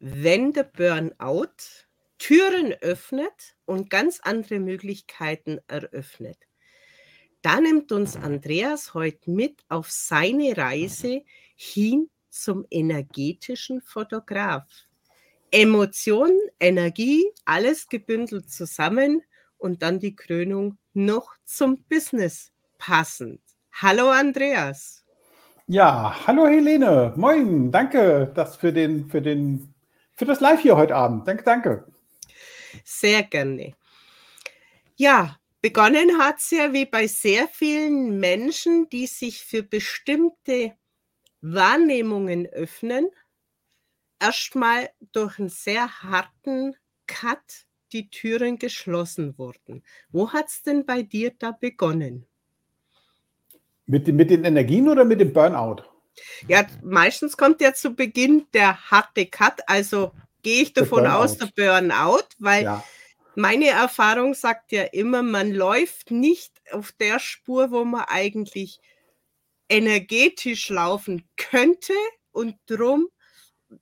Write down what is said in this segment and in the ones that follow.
wenn der Burnout Türen öffnet und ganz andere Möglichkeiten eröffnet. Da nimmt uns Andreas heute mit auf seine Reise hin zum energetischen Fotograf. Emotionen, Energie, alles gebündelt zusammen und dann die Krönung noch zum Business passend. Hallo Andreas. Ja, hallo Helene. Moin, danke das für, den, für, den, für das Live hier heute Abend. Danke, danke. Sehr gerne. Ja, begonnen hat es ja wie bei sehr vielen Menschen, die sich für bestimmte Wahrnehmungen öffnen, erstmal durch einen sehr harten Cut die Türen geschlossen wurden. Wo hat es denn bei dir da begonnen? Mit, mit den Energien oder mit dem Burnout? Ja, meistens kommt ja zu Beginn der harte Cut, also gehe ich davon der aus, der Burnout, weil ja. meine Erfahrung sagt ja immer, man läuft nicht auf der Spur, wo man eigentlich energetisch laufen könnte und drum,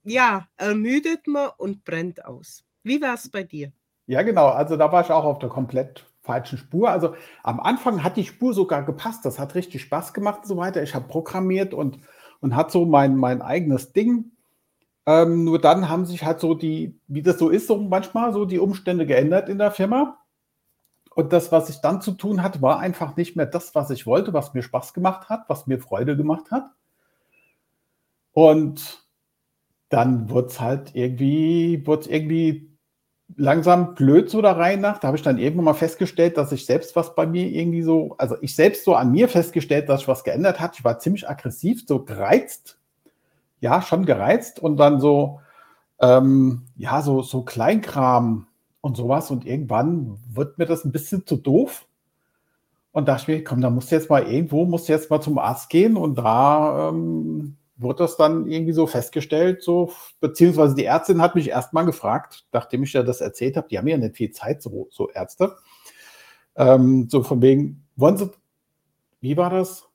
ja, ermüdet man und brennt aus. Wie war es bei dir? Ja, genau. Also da war ich auch auf der komplett falschen Spur. Also am Anfang hat die Spur sogar gepasst. Das hat richtig Spaß gemacht und so weiter. Ich habe programmiert und, und hat so mein, mein eigenes Ding. Ähm, nur dann haben sich halt so die, wie das so ist, so manchmal so die Umstände geändert in der Firma. Und das, was ich dann zu tun hatte, war einfach nicht mehr das, was ich wollte, was mir Spaß gemacht hat, was mir Freude gemacht hat. Und dann wurde es halt irgendwie, wurde irgendwie langsam blöd so da rein nach. Da habe ich dann irgendwann mal festgestellt, dass ich selbst was bei mir irgendwie so, also ich selbst so an mir festgestellt, dass sich was geändert hat. Ich war ziemlich aggressiv, so gereizt. Ja, schon gereizt und dann so, ähm, ja, so, so Kleinkram und sowas. Und irgendwann wird mir das ein bisschen zu doof. Und dachte ich mir, komm, da musst du jetzt mal irgendwo, musst du jetzt mal zum Arzt gehen. Und da ähm, wurde das dann irgendwie so festgestellt, so, beziehungsweise die Ärztin hat mich erstmal gefragt, nachdem ich ja das erzählt habe, die haben ja nicht viel Zeit, so, so Ärzte. Ähm, so von wegen, wollen Sie, wie war das?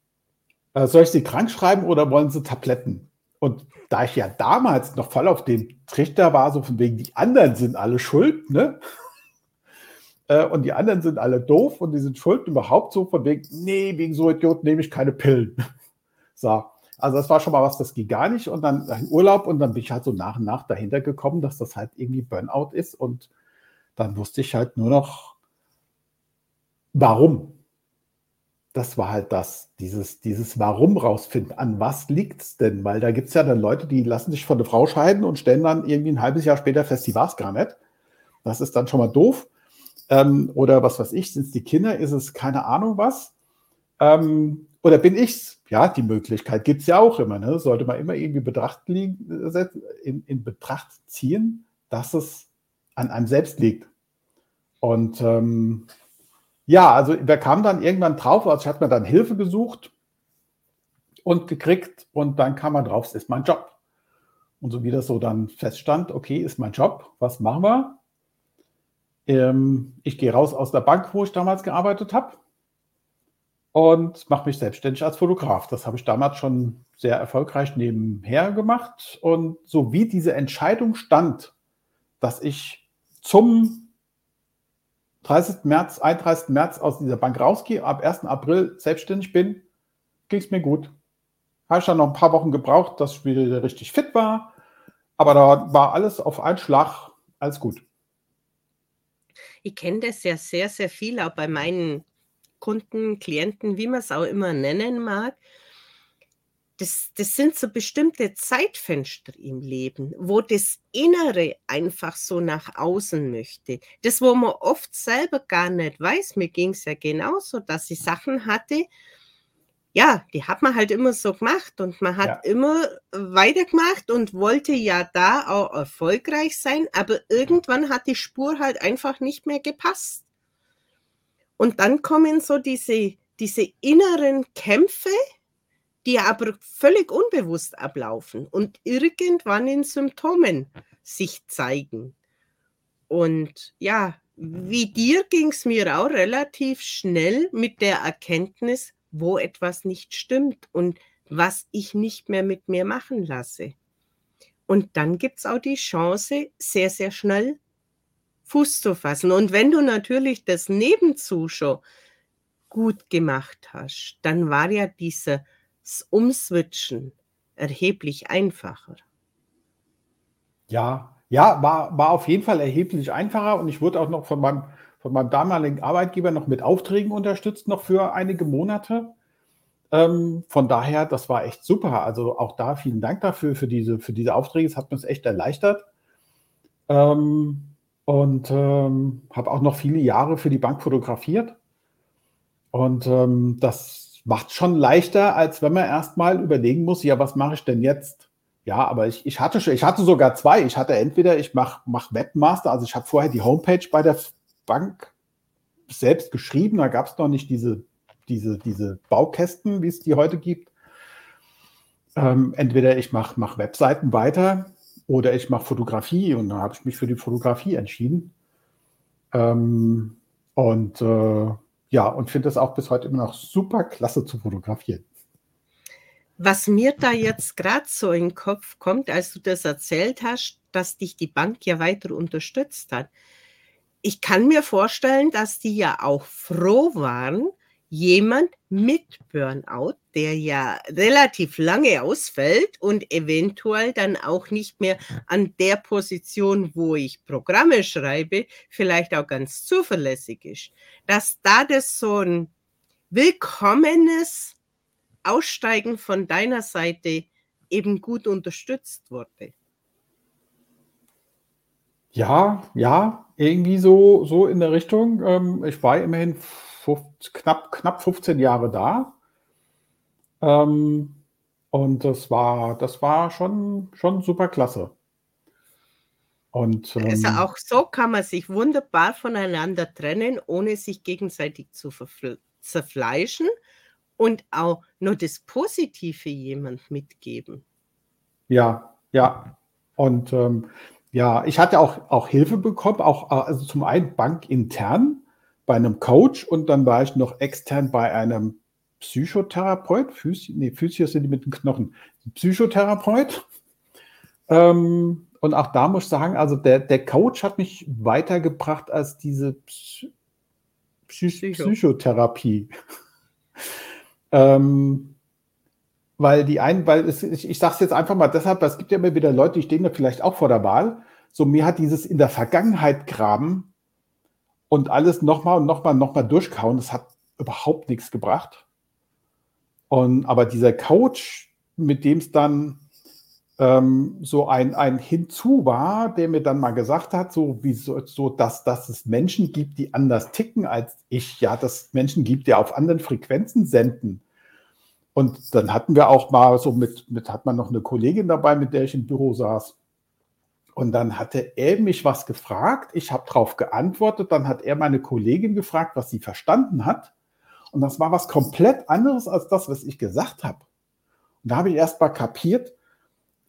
Äh, soll ich Sie krank schreiben oder wollen Sie Tabletten? Und da ich ja damals noch voll auf dem Trichter war, so von wegen, die anderen sind alle schuld, ne? Äh, und die anderen sind alle doof und die sind schuld überhaupt so von wegen, nee, wegen so Idioten nehme ich keine Pillen. so. Also das war schon mal was, das ging gar nicht. Und dann ein Urlaub und dann bin ich halt so nach und nach dahinter gekommen, dass das halt irgendwie Burnout ist. Und dann wusste ich halt nur noch, warum. Das war halt das, dieses, dieses Warum rausfinden. An was liegt es denn? Weil da gibt es ja dann Leute, die lassen sich von der Frau scheiden und stellen dann irgendwie ein halbes Jahr später fest, die war es gar nicht. Das ist dann schon mal doof. Ähm, oder was weiß ich, sind es die Kinder, ist es keine Ahnung was. Ähm, oder bin ich's? Ja, die Möglichkeit gibt es ja auch immer. Ne? Sollte man immer irgendwie Betracht liegen, in, in, Betracht ziehen, dass es an einem selbst liegt. Und ähm, ja, also wir kamen dann irgendwann drauf, also hatte mir dann Hilfe gesucht und gekriegt und dann kam man drauf, es ist mein Job. Und so wie das so dann feststand, okay, ist mein Job, was machen wir? Ähm, ich gehe raus aus der Bank, wo ich damals gearbeitet habe und mache mich selbstständig als Fotograf. Das habe ich damals schon sehr erfolgreich nebenher gemacht. Und so wie diese Entscheidung stand, dass ich zum 30. März, 31. März aus dieser Bank rausgehe, ab 1. April selbstständig bin, ging es mir gut. Habe ich dann noch ein paar Wochen gebraucht, dass ich wieder richtig fit war. Aber da war alles auf einen Schlag, alles gut. Ich kenne das ja sehr, sehr viel, auch bei meinen Kunden, Klienten, wie man es auch immer nennen mag. Das, das sind so bestimmte Zeitfenster im Leben, wo das Innere einfach so nach außen möchte. Das, wo man oft selber gar nicht weiß. Mir ging es ja genauso, dass ich Sachen hatte, ja, die hat man halt immer so gemacht und man hat ja. immer weitergemacht und wollte ja da auch erfolgreich sein, aber irgendwann hat die Spur halt einfach nicht mehr gepasst. Und dann kommen so diese, diese inneren Kämpfe, die aber völlig unbewusst ablaufen und irgendwann in Symptomen sich zeigen. Und ja, wie dir ging es mir auch relativ schnell mit der Erkenntnis, wo etwas nicht stimmt und was ich nicht mehr mit mir machen lasse. Und dann gibt es auch die Chance, sehr, sehr schnell Fuß zu fassen. Und wenn du natürlich das nebenzu schon gut gemacht hast, dann war ja dieses Umswitchen erheblich einfacher. Ja, ja, war, war auf jeden Fall erheblich einfacher und ich wurde auch noch von meinem, von meinem damaligen Arbeitgeber noch mit Aufträgen unterstützt, noch für einige Monate. Ähm, von daher, das war echt super. Also auch da vielen Dank dafür, für diese, für diese Aufträge. Es hat mir echt erleichtert. Ähm, und ähm, habe auch noch viele Jahre für die Bank fotografiert. Und ähm, das macht schon leichter, als wenn man erstmal überlegen muss, ja, was mache ich denn jetzt? Ja, aber ich, ich, hatte, schon, ich hatte sogar zwei. Ich hatte entweder, ich mache mach Webmaster, also ich habe vorher die Homepage bei der Bank selbst geschrieben, da gab es noch nicht diese, diese, diese Baukästen, wie es die heute gibt. Ähm, entweder ich mache mach Webseiten weiter oder ich mache Fotografie und dann habe ich mich für die Fotografie entschieden. Ähm, und äh, ja, und finde es auch bis heute immer noch super klasse zu fotografieren. Was mir da jetzt gerade so in den Kopf kommt, als du das erzählt hast, dass dich die Bank ja weiter unterstützt hat. Ich kann mir vorstellen, dass die ja auch froh waren, jemand mit Burnout, der ja relativ lange ausfällt und eventuell dann auch nicht mehr an der Position, wo ich Programme schreibe, vielleicht auch ganz zuverlässig ist, dass da das so ein willkommenes Aussteigen von deiner Seite eben gut unterstützt wurde. Ja, ja, irgendwie so, so in der Richtung. Ähm, ich war immerhin knapp, knapp 15 Jahre da. Ähm, und das war, das war schon, schon super klasse. Und, also ähm, also auch so kann man sich wunderbar voneinander trennen, ohne sich gegenseitig zu zerfleischen und auch nur das Positive jemand mitgeben. Ja, ja. Und ähm, ja, ich hatte auch, auch Hilfe bekommen, auch also zum einen bankintern bei einem Coach und dann war ich noch extern bei einem Psychotherapeut. Physi nee, Physios sind die mit den Knochen. Psychotherapeut. Ähm, und auch da muss ich sagen, also der, der Coach hat mich weitergebracht als diese Psy Psy Psychotherapie. Ähm, weil die einen, weil es, ich, ich sage es jetzt einfach mal deshalb, es gibt ja immer wieder Leute, die stehen da vielleicht auch vor der Wahl. So, mir hat dieses in der Vergangenheit graben und alles nochmal und nochmal und nochmal durchkauen, das hat überhaupt nichts gebracht. Und, aber dieser Coach, mit dem es dann ähm, so ein, ein Hinzu war, der mir dann mal gesagt hat, so wie so, so dass, dass es Menschen gibt, die anders ticken als ich, ja, dass es Menschen gibt, die auf anderen Frequenzen senden. Und dann hatten wir auch mal so mit, mit hat man noch eine Kollegin dabei, mit der ich im Büro saß. Und dann hatte er mich was gefragt, ich habe darauf geantwortet, dann hat er meine Kollegin gefragt, was sie verstanden hat. Und das war was komplett anderes als das, was ich gesagt habe. Und da habe ich erst mal kapiert,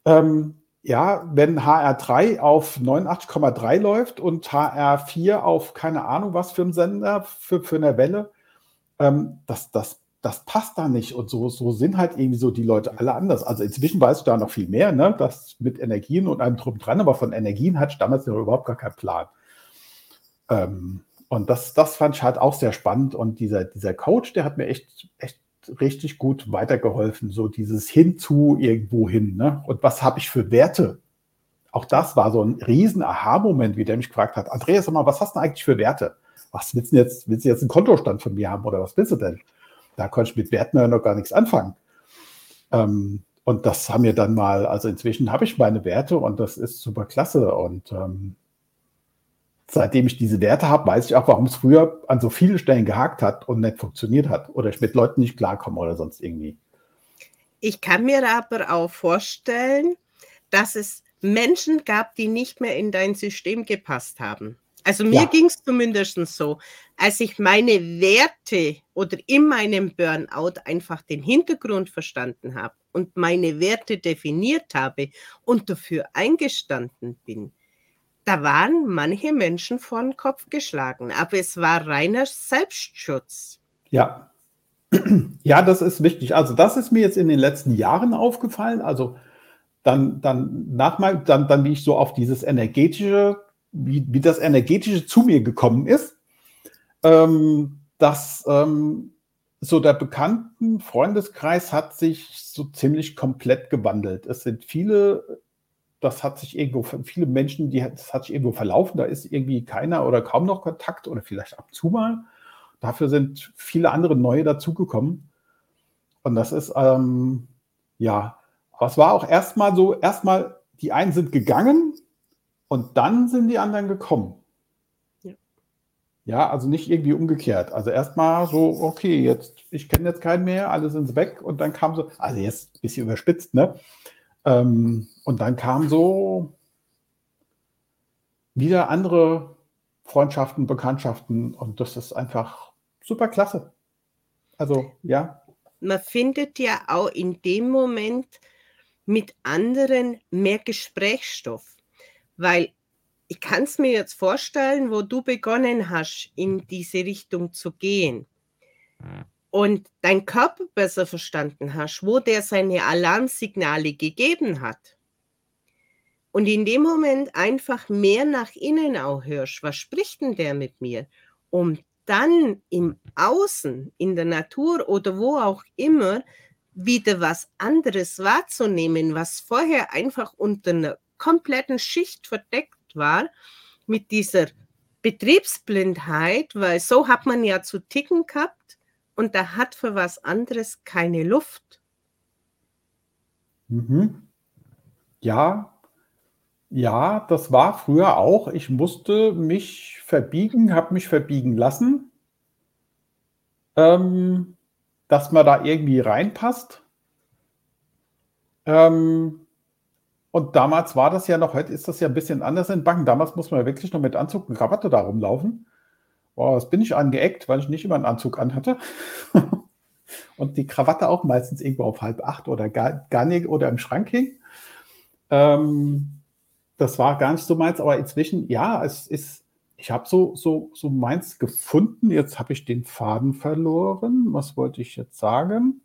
ähm, ja, wenn HR3 auf 89,3 läuft und HR4 auf keine Ahnung was für einen Sender, für, für eine Welle, ähm, das, das, das passt da nicht. Und so, so sind halt irgendwie so die Leute alle anders. Also inzwischen weißt du da noch viel mehr, ne? Das mit Energien und einem drum dran, aber von Energien ich damals noch überhaupt gar keinen Plan. Ähm, und das, das fand ich halt auch sehr spannend. Und dieser, dieser Coach, der hat mir echt, echt richtig gut weitergeholfen, so dieses Hinzu irgendwo hin. Ne? Und was habe ich für Werte? Auch das war so ein riesen Aha-Moment, wie der mich gefragt hat, Andreas, sag mal, was hast du eigentlich für Werte? Was willst du jetzt? Willst du jetzt einen Kontostand von mir haben oder was willst du denn? Da konnte ich mit Werten ja noch gar nichts anfangen. Ähm, und das haben wir dann mal, also inzwischen habe ich meine Werte und das ist super klasse. Und ähm, seitdem ich diese Werte habe, weiß ich auch, warum es früher an so vielen Stellen gehakt hat und nicht funktioniert hat oder ich mit Leuten nicht klarkomme oder sonst irgendwie. Ich kann mir aber auch vorstellen, dass es Menschen gab, die nicht mehr in dein System gepasst haben. Also mir ja. ging es zumindest so, als ich meine Werte oder in meinem Burnout einfach den Hintergrund verstanden habe und meine Werte definiert habe und dafür eingestanden bin, da waren manche Menschen vor den Kopf geschlagen, aber es war reiner Selbstschutz. Ja. Ja, das ist wichtig. Also das ist mir jetzt in den letzten Jahren aufgefallen. Also dann, dann nach dann, dann wie ich so auf dieses energetische, wie, wie das energetische zu mir gekommen ist, ähm, dass ähm, so der bekannten Freundeskreis hat sich so ziemlich komplett gewandelt. Es sind viele, das hat sich irgendwo, viele Menschen, die, das hat sich irgendwo verlaufen, da ist irgendwie keiner oder kaum noch Kontakt oder vielleicht ab und zu mal. Dafür sind viele andere neue dazugekommen. Und das ist, ähm, ja, aber es war auch erstmal so, erstmal, die einen sind gegangen und dann sind die anderen gekommen. Ja, ja also nicht irgendwie umgekehrt. Also erstmal so, okay, jetzt, ich kenne jetzt keinen mehr, alle sind weg und dann kam so, also jetzt ein bisschen überspitzt, ne? Ähm, und dann kam so wieder andere Freundschaften, Bekanntschaften und das ist einfach super klasse. Also, ja. Man findet ja auch in dem Moment mit anderen mehr Gesprächsstoff, weil ich kann es mir jetzt vorstellen, wo du begonnen hast, in diese Richtung zu gehen und dein Körper besser verstanden hast, wo der seine Alarmsignale gegeben hat. Und in dem Moment einfach mehr nach innen auch hörst, was spricht denn der mit mir? Um dann im Außen, in der Natur oder wo auch immer, wieder was anderes wahrzunehmen, was vorher einfach unter einer kompletten Schicht verdeckt war, mit dieser Betriebsblindheit, weil so hat man ja zu ticken gehabt und da hat für was anderes keine Luft. Mhm. Ja, ja, das war früher auch. Ich musste mich verbiegen, habe mich verbiegen lassen, ähm, dass man da irgendwie reinpasst. Ähm, und damals war das ja noch, heute ist das ja ein bisschen anders in Banken. Damals muss man ja wirklich noch mit Anzug und Krawatte da rumlaufen. Boah, das bin ich angeeckt, weil ich nicht immer einen Anzug anhatte. und die Krawatte auch meistens irgendwo auf halb acht oder gar, gar nicht oder im Schrank hing. Ähm, das war gar nicht so meins, aber inzwischen, ja, es ist, ich habe so, so, so meins gefunden. Jetzt habe ich den Faden verloren. Was wollte ich jetzt sagen?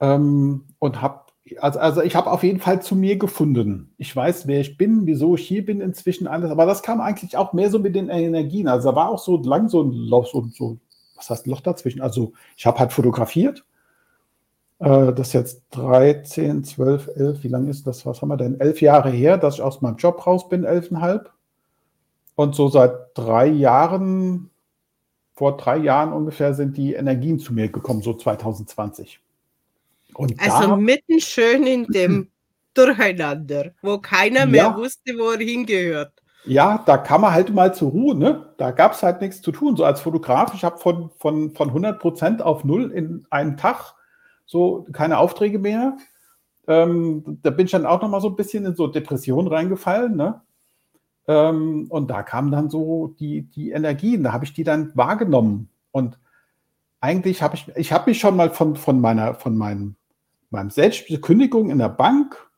Ähm, und habe, also, also ich habe auf jeden Fall zu mir gefunden. Ich weiß, wer ich bin, wieso ich hier bin inzwischen alles. Aber das kam eigentlich auch mehr so mit den Energien. Also da war auch so lang so ein Loch, so, so was heißt Loch dazwischen? Also ich habe halt fotografiert äh, das ist jetzt 13, 12, 11, wie lange ist das? Was haben wir denn? Elf Jahre her, dass ich aus meinem Job raus bin, elfeinhalb. Und so seit drei Jahren, vor drei Jahren ungefähr, sind die Energien zu mir gekommen, so 2020. Und also da, mitten schön in dem Durcheinander, wo keiner mehr ja, wusste, wo er hingehört. Ja, da kam man halt mal zur Ruhe, ne? Da gab es halt nichts zu tun. So als Fotograf, ich habe von, von, von 100 Prozent auf null in einem Tag so keine Aufträge mehr. Ähm, da bin ich dann auch noch mal so ein bisschen in so Depression reingefallen. Ne? Ähm, und da kamen dann so die, die Energien, da habe ich die dann wahrgenommen. Und eigentlich habe ich, ich habe mich schon mal von, von meiner, von meinem, meinem Selbstkündigung in der Bank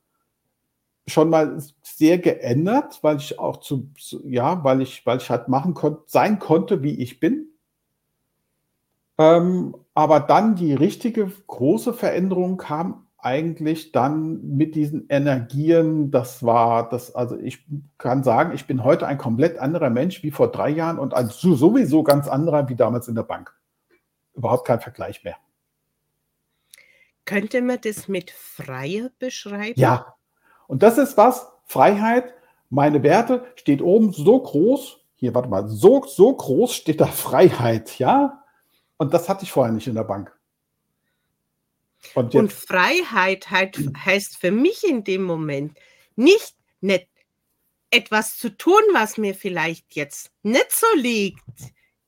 schon mal sehr geändert, weil ich auch zu, ja, weil ich, weil ich halt machen konnte, sein konnte, wie ich bin. Ähm, aber dann die richtige große Veränderung kam eigentlich dann mit diesen Energien. Das war das, also ich kann sagen, ich bin heute ein komplett anderer Mensch wie vor drei Jahren und ein sowieso ganz anderer wie damals in der Bank. Überhaupt kein Vergleich mehr. Könnte man das mit Freier beschreiben? Ja, und das ist was, Freiheit, meine Werte steht oben so groß, hier, warte mal, so, so groß steht da Freiheit, ja, und das hatte ich vorher nicht in der Bank. Und, und Freiheit halt, heißt für mich in dem Moment nicht, nicht etwas zu tun, was mir vielleicht jetzt nicht so liegt.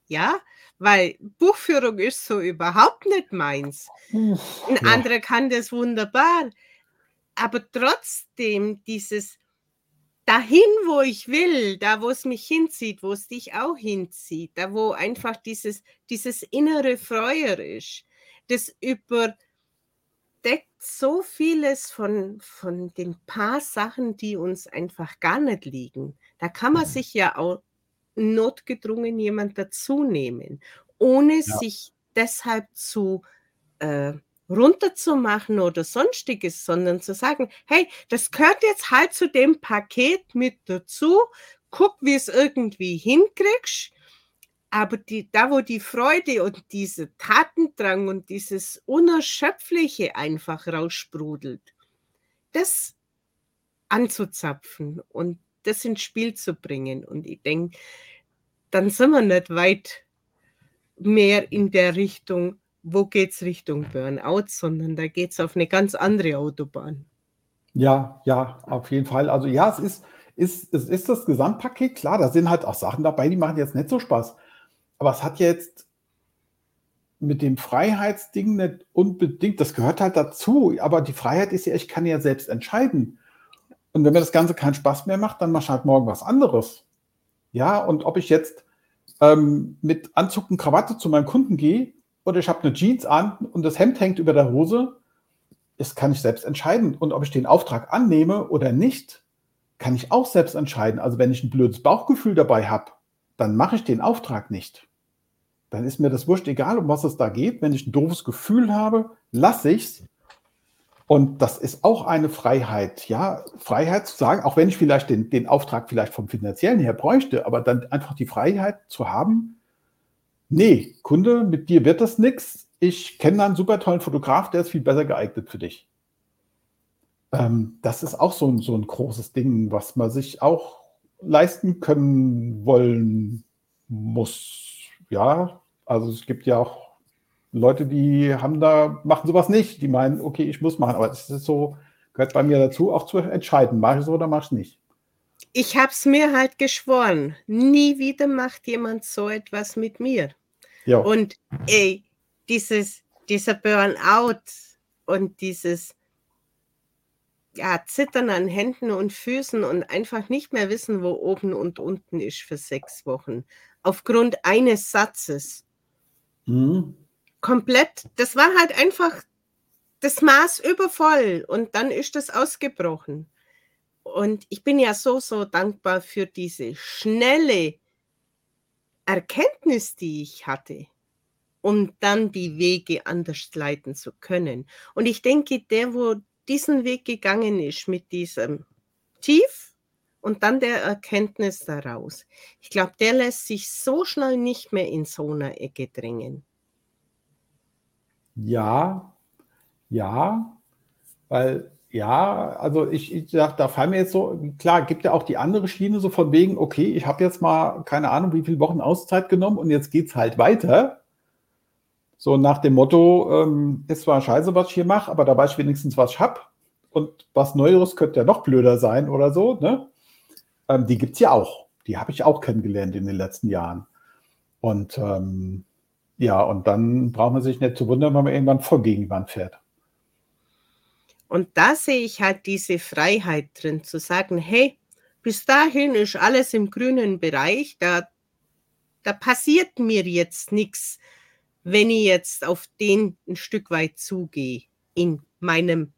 Ja, weil Buchführung ist so überhaupt nicht meins. Ein ja. anderer kann das wunderbar. Aber trotzdem dieses dahin, wo ich will, da, wo es mich hinzieht, wo es dich auch hinzieht, da, wo einfach dieses, dieses innere Feuer ist, das überdeckt so vieles von, von den paar Sachen, die uns einfach gar nicht liegen. Da kann man sich ja auch notgedrungen jemand dazu nehmen, ohne ja. sich deshalb zu äh, runterzumachen oder sonstiges, sondern zu sagen, hey, das gehört jetzt halt zu dem Paket mit dazu. Guck, wie es irgendwie hinkriegst. Aber die, da, wo die Freude und diese Tatendrang und dieses Unerschöpfliche einfach raussprudelt, das anzuzapfen und das ins Spiel zu bringen. Und ich denke, dann sind wir nicht weit mehr in der Richtung, wo geht es Richtung Burnout, sondern da geht es auf eine ganz andere Autobahn. Ja, ja, auf jeden Fall. Also ja, es ist, ist, es ist das Gesamtpaket, klar, da sind halt auch Sachen dabei, die machen jetzt nicht so Spaß. Aber es hat jetzt mit dem Freiheitsding nicht unbedingt, das gehört halt dazu, aber die Freiheit ist ja, ich kann ja selbst entscheiden. Und wenn mir das Ganze keinen Spaß mehr macht, dann mach ich halt morgen was anderes. Ja, und ob ich jetzt ähm, mit Anzug und Krawatte zu meinem Kunden gehe oder ich habe eine Jeans an und das Hemd hängt über der Hose, das kann ich selbst entscheiden. Und ob ich den Auftrag annehme oder nicht, kann ich auch selbst entscheiden. Also wenn ich ein blödes Bauchgefühl dabei habe, dann mache ich den Auftrag nicht. Dann ist mir das wurscht egal, um was es da geht. Wenn ich ein doofes Gefühl habe, lasse ich es. Und das ist auch eine Freiheit, ja, Freiheit zu sagen, auch wenn ich vielleicht den, den Auftrag vielleicht vom finanziellen her bräuchte, aber dann einfach die Freiheit zu haben, nee, Kunde, mit dir wird das nichts. Ich kenne einen super tollen Fotograf, der ist viel besser geeignet für dich. Ähm, das ist auch so ein, so ein großes Ding, was man sich auch leisten können wollen muss. Ja, also es gibt ja auch Leute, die haben da, machen sowas nicht. Die meinen, okay, ich muss machen. Aber das ist so, gehört bei mir dazu, auch zu entscheiden, mache ich es oder mache ich es nicht. Ich habe es mir halt geschworen. Nie wieder macht jemand so etwas mit mir. Ja. Und ey, dieses, dieser Burnout und dieses ja, Zittern an Händen und Füßen und einfach nicht mehr wissen, wo oben und unten ist für sechs Wochen. Aufgrund eines Satzes. Mhm. Komplett, das war halt einfach das Maß übervoll und dann ist das ausgebrochen. Und ich bin ja so, so dankbar für diese schnelle Erkenntnis, die ich hatte, um dann die Wege anders leiten zu können. Und ich denke, der, wo diesen Weg gegangen ist mit diesem Tief und dann der Erkenntnis daraus, ich glaube, der lässt sich so schnell nicht mehr in so einer Ecke drängen. Ja, ja, weil ja, also ich, ich sag, da fallen mir jetzt so, klar, gibt ja auch die andere Schiene so von wegen, okay, ich habe jetzt mal keine Ahnung, wie viele Wochen Auszeit genommen und jetzt geht es halt weiter. So nach dem Motto, ähm, ist zwar scheiße, was ich hier mache, aber da weiß ich wenigstens, was ich habe. Und was Neueres könnte ja noch blöder sein oder so. Ne? Ähm, die gibt es ja auch. Die habe ich auch kennengelernt in den letzten Jahren. Und ähm, ja, und dann braucht man sich nicht zu wundern, wenn man irgendwann voll gegen die fährt. Und da sehe ich halt diese Freiheit drin, zu sagen, hey, bis dahin ist alles im grünen Bereich, da, da passiert mir jetzt nichts wenn ich jetzt auf den ein Stück weit zugehe, in meinem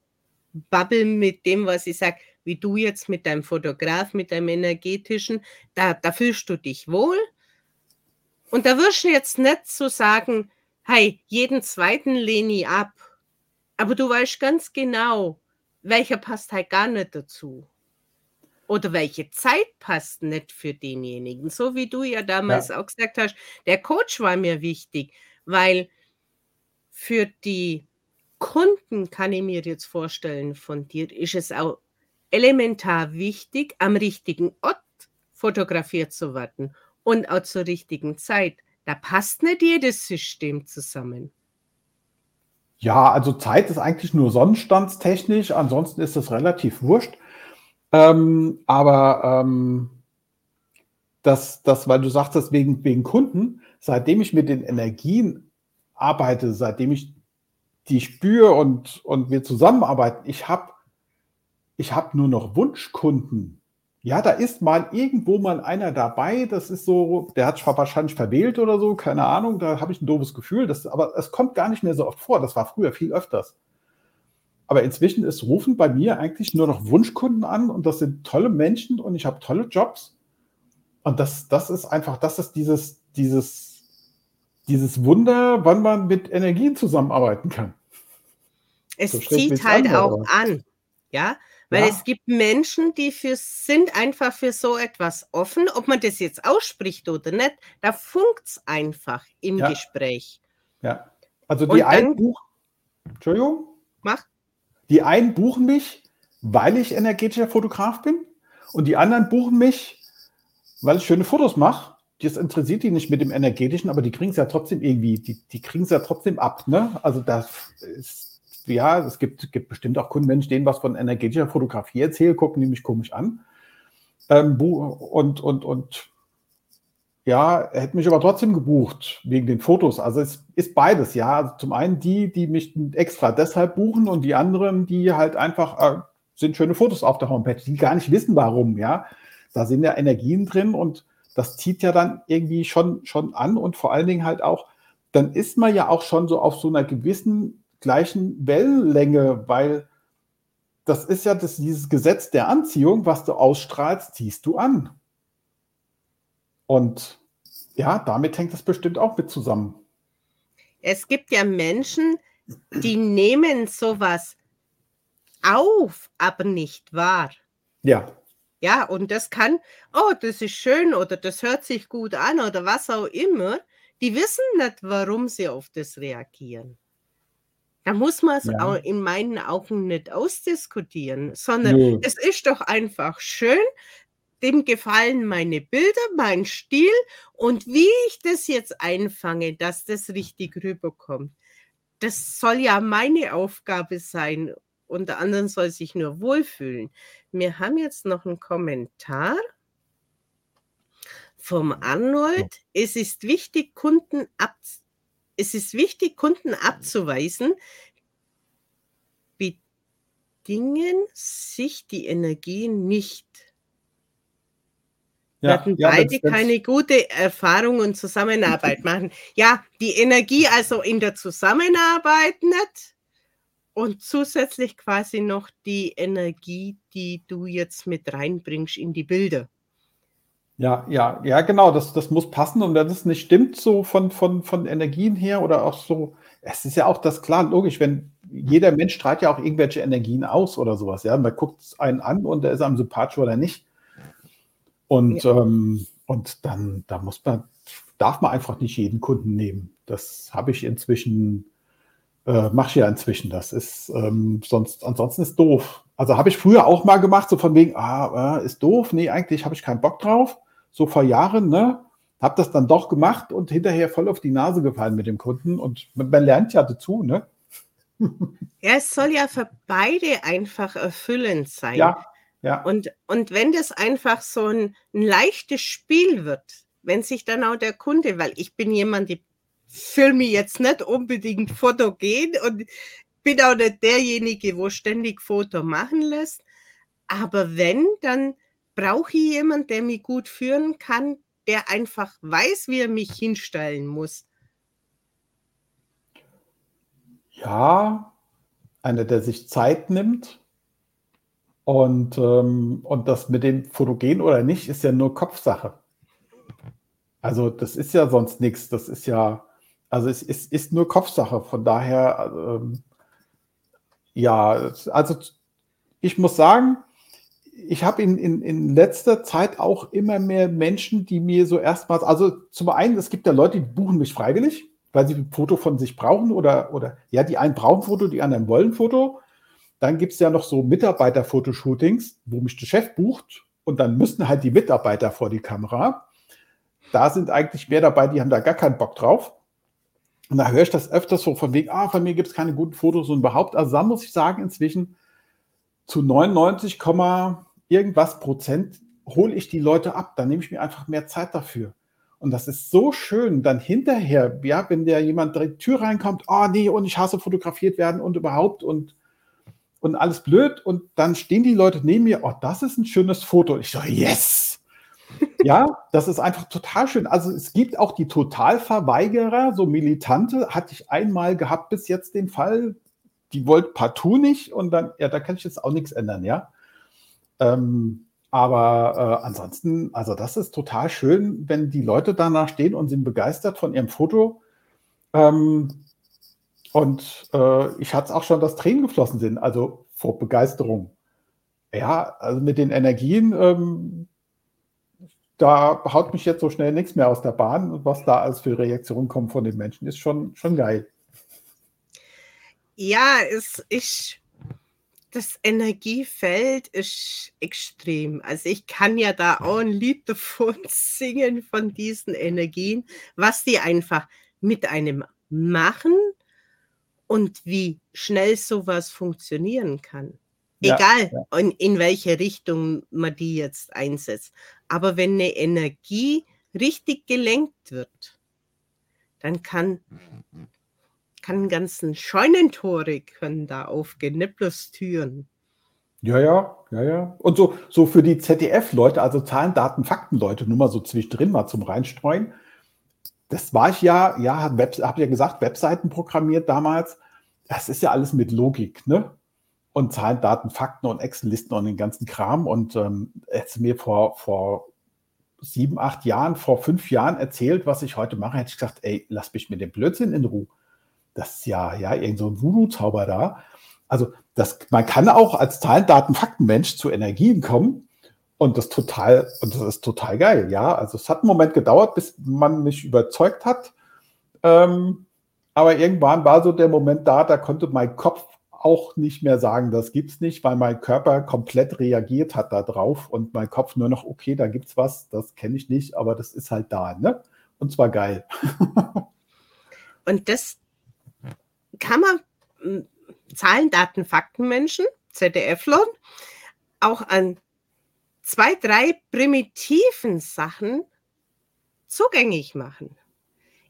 Bubble mit dem, was ich sage, wie du jetzt mit deinem Fotograf, mit deinem energetischen, da, da fühlst du dich wohl. Und da wirst du jetzt nicht so sagen, hey, jeden zweiten lehne ich ab. Aber du weißt ganz genau, welcher passt halt gar nicht dazu. Oder welche Zeit passt nicht für denjenigen. So wie du ja damals ja. auch gesagt hast, der Coach war mir wichtig. Weil für die Kunden kann ich mir jetzt vorstellen, von dir ist es auch elementar wichtig, am richtigen Ort fotografiert zu werden und auch zur richtigen Zeit. Da passt nicht jedes System zusammen. Ja, also Zeit ist eigentlich nur sonnenstandstechnisch, ansonsten ist das relativ wurscht. Ähm, aber ähm, das, das, weil du sagtest, wegen, wegen Kunden, seitdem ich mit den Energien arbeite, seitdem ich die spüre und, und wir zusammenarbeiten, ich habe ich hab nur noch Wunschkunden. Ja, da ist mal irgendwo mal einer dabei, das ist so, der hat wahrscheinlich verwählt oder so, keine Ahnung, da habe ich ein doofes Gefühl, das, aber es kommt gar nicht mehr so oft vor, das war früher viel öfters. Aber inzwischen ist Rufen bei mir eigentlich nur noch Wunschkunden an und das sind tolle Menschen und ich habe tolle Jobs und das, das ist einfach, das ist dieses, dieses, dieses Wunder, wann man mit Energien zusammenarbeiten kann. Es So zieht halt andere, auch an, ja, weil Ja. es gibt Menschen, die für sind einfach für so etwas offen, ob man das jetzt ausspricht oder nicht, da funkt's einfach im Ja. Gespräch. Ja. Also die einen buchen, Entschuldigung, Mach. die einen buchen mich, weil ich energetischer Fotograf bin und die anderen buchen mich, weil ich schöne Fotos mache. Das interessiert die nicht mit dem energetischen, aber die kriegen es ja trotzdem irgendwie, die, die kriegen es ja trotzdem ab. Ne? Also das ist, ja, es gibt, gibt bestimmt auch Kunden, wenn ich denen was von energetischer Fotografie erzähle, gucken die mich komisch an. Ähm, und, und, und ja, er hätte mich aber trotzdem gebucht wegen den Fotos. Also es ist beides, ja. Also zum einen die, die mich extra deshalb buchen und die anderen, die halt einfach äh, sind schöne Fotos auf der Homepage, die gar nicht wissen, warum, ja. Da sind ja Energien drin und das zieht ja dann irgendwie schon, schon an und vor allen Dingen halt auch, dann ist man ja auch schon so auf so einer gewissen gleichen Wellenlänge, weil das ist ja das, dieses Gesetz der Anziehung, was du ausstrahlst, ziehst du an. Und ja, damit hängt das bestimmt auch mit zusammen. Es gibt ja Menschen, die nehmen sowas auf, aber nicht wahr. Ja, Ja, und das kann, oh, das ist schön oder das hört sich gut an oder was auch immer. Die wissen nicht, warum sie auf das reagieren. Da muss man es Ja. auch in meinen Augen nicht ausdiskutieren, sondern Nö. es ist doch einfach schön. Dem gefallen meine Bilder, mein Stil und wie ich das jetzt einfange, dass das richtig rüberkommt. Das soll ja meine Aufgabe sein und der anderen soll sich nur wohlfühlen. Wir haben jetzt noch einen Kommentar vom Arnold. Es ist wichtig, Kunden ab, es ist wichtig, Kunden abzuweisen, bedingen sich die Energien nicht. Wir ja, hatten ja, beide wenn's- wenn's- keine gute Erfahrung und Zusammenarbeit machen. Ja, die Energie also in der Zusammenarbeit nicht und zusätzlich quasi noch die Energie, die du jetzt mit reinbringst in die Bilder. Ja, ja, ja, genau, das, das muss passen. Und wenn das nicht stimmt, so von, von, von Energien her oder auch so, es ist ja auch das klar, logisch, wenn jeder Mensch strahlt ja auch irgendwelche Energien aus oder sowas, ja. Man guckt einen an und der ist am sympathisch oder nicht. Und, ähm, und dann, da muss man, darf man einfach nicht jeden Kunden nehmen. Das habe ich inzwischen, äh, mache ich ja inzwischen. Das ist, ähm, sonst, ansonsten ist doof. Also habe ich früher auch mal gemacht, so von wegen, ah, äh, ist doof. Nee, eigentlich habe ich keinen Bock drauf. So vor Jahren, ne? Habe das dann doch gemacht und hinterher voll auf die Nase gefallen mit dem Kunden. Und man, man lernt ja dazu, ne? Ja, es soll ja für beide einfach erfüllend sein. Ja, ja. Und, und wenn das einfach so ein, ein leichtes Spiel wird, wenn sich dann auch der Kunde, weil ich bin jemand, die filme jetzt nicht unbedingt fotogen und bin auch nicht derjenige, wo ständig Foto machen lässt. Aber wenn, dann brauche ich jemanden, der mich gut führen kann, der einfach weiß, wie er mich hinstellen muss. Ja, einer, der sich Zeit nimmt. Und, ähm, und das mit dem Fotogen oder nicht, ist ja nur Kopfsache. Also das ist ja sonst nichts. Das ist ja, also es ist, ist nur Kopfsache. Von daher, ähm, ja, also ich muss sagen, ich habe in, in, in letzter Zeit auch immer mehr Menschen, die mir so erstmals, also zum einen, es gibt ja Leute, die buchen mich freiwillig, weil sie ein Foto von sich brauchen oder, oder ja, die einen brauchen Foto, die anderen wollen Foto. Dann gibt es ja noch so Mitarbeiter-Fotoshootings, wo mich der Chef bucht und dann müssen halt die Mitarbeiter vor die Kamera. Da sind eigentlich mehr dabei, die haben da gar keinen Bock drauf. Und da höre ich das öfters so von wegen, ah, von mir gibt es keine guten Fotos und überhaupt. Also da muss ich sagen, inzwischen zu 99, irgendwas Prozent hole ich die Leute ab. Da nehme ich mir einfach mehr Zeit dafür. Und das ist so schön, dann hinterher, ja, wenn der jemand direkt die Tür reinkommt, oh nee, und ich hasse fotografiert werden und überhaupt und, und alles blöd. Und dann stehen die Leute neben mir, oh, das ist ein schönes Foto. Ich so, yes! Ja, das ist einfach total schön. Also es gibt auch die Totalverweigerer, so Militante, hatte ich einmal gehabt bis jetzt den Fall, die wollt partout nicht und dann, ja, da kann ich jetzt auch nichts ändern, ja. Ähm, aber äh, ansonsten, also das ist total schön, wenn die Leute danach stehen und sind begeistert von ihrem Foto. Ähm, Und äh, ich hatte es auch schon, dass Tränen geflossen sind, also vor Begeisterung. Ja, also mit den Energien, ähm, da haut mich jetzt so schnell nichts mehr aus der Bahn. Und was da als für Reaktionen kommen von den Menschen, ist schon, schon geil. Ja, es ist das Energiefeld ist extrem. Also ich kann ja da auch ein Lied davon singen von diesen Energien, was die einfach mit einem machen und wie schnell sowas funktionieren kann. Ja, Egal, ja. in, in welche Richtung man die jetzt einsetzt. Aber wenn eine Energie richtig gelenkt wird, dann kann kann ganzen Scheunentore können da aufgehen, nicht bloß Türen. Ja, ja, ja, ja. Und so, so für die ZDF-Leute, also Zahlen, Daten, Fakten-Leute, nur mal so zwischendrin mal zum Reinstreuen. Das war ich ja, ja, habe ja gesagt, Webseiten programmiert damals. Das ist ja alles mit Logik, ne? Und Zahlen, Daten, Fakten und Excel-Listen und den ganzen Kram. Und ähm, hätte mir vor, vor sieben, acht Jahren, vor fünf Jahren erzählt, was ich heute mache, hätte ich gesagt, ey, lass mich mit dem Blödsinn in Ruhe das ist ja, ja, irgend so ein Voodoo-Zauber da. Also, das, man kann auch als Zahlen, Daten, Faktenmensch zu Energien kommen und das total, und das ist total geil, ja. Also, es hat einen Moment gedauert, bis man mich überzeugt hat. Ähm, aber irgendwann war so der Moment da, da konnte mein Kopf auch nicht mehr sagen, das gibt's nicht, weil mein Körper komplett reagiert hat darauf und mein Kopf nur noch, okay, da gibt's was, das kenne ich nicht, aber das ist halt da, ne? Und zwar geil. und das, kann man hm, Zahlen, Daten, Fakten Menschen, ZDF-Lern, auch an zwei, drei primitiven Sachen zugänglich machen.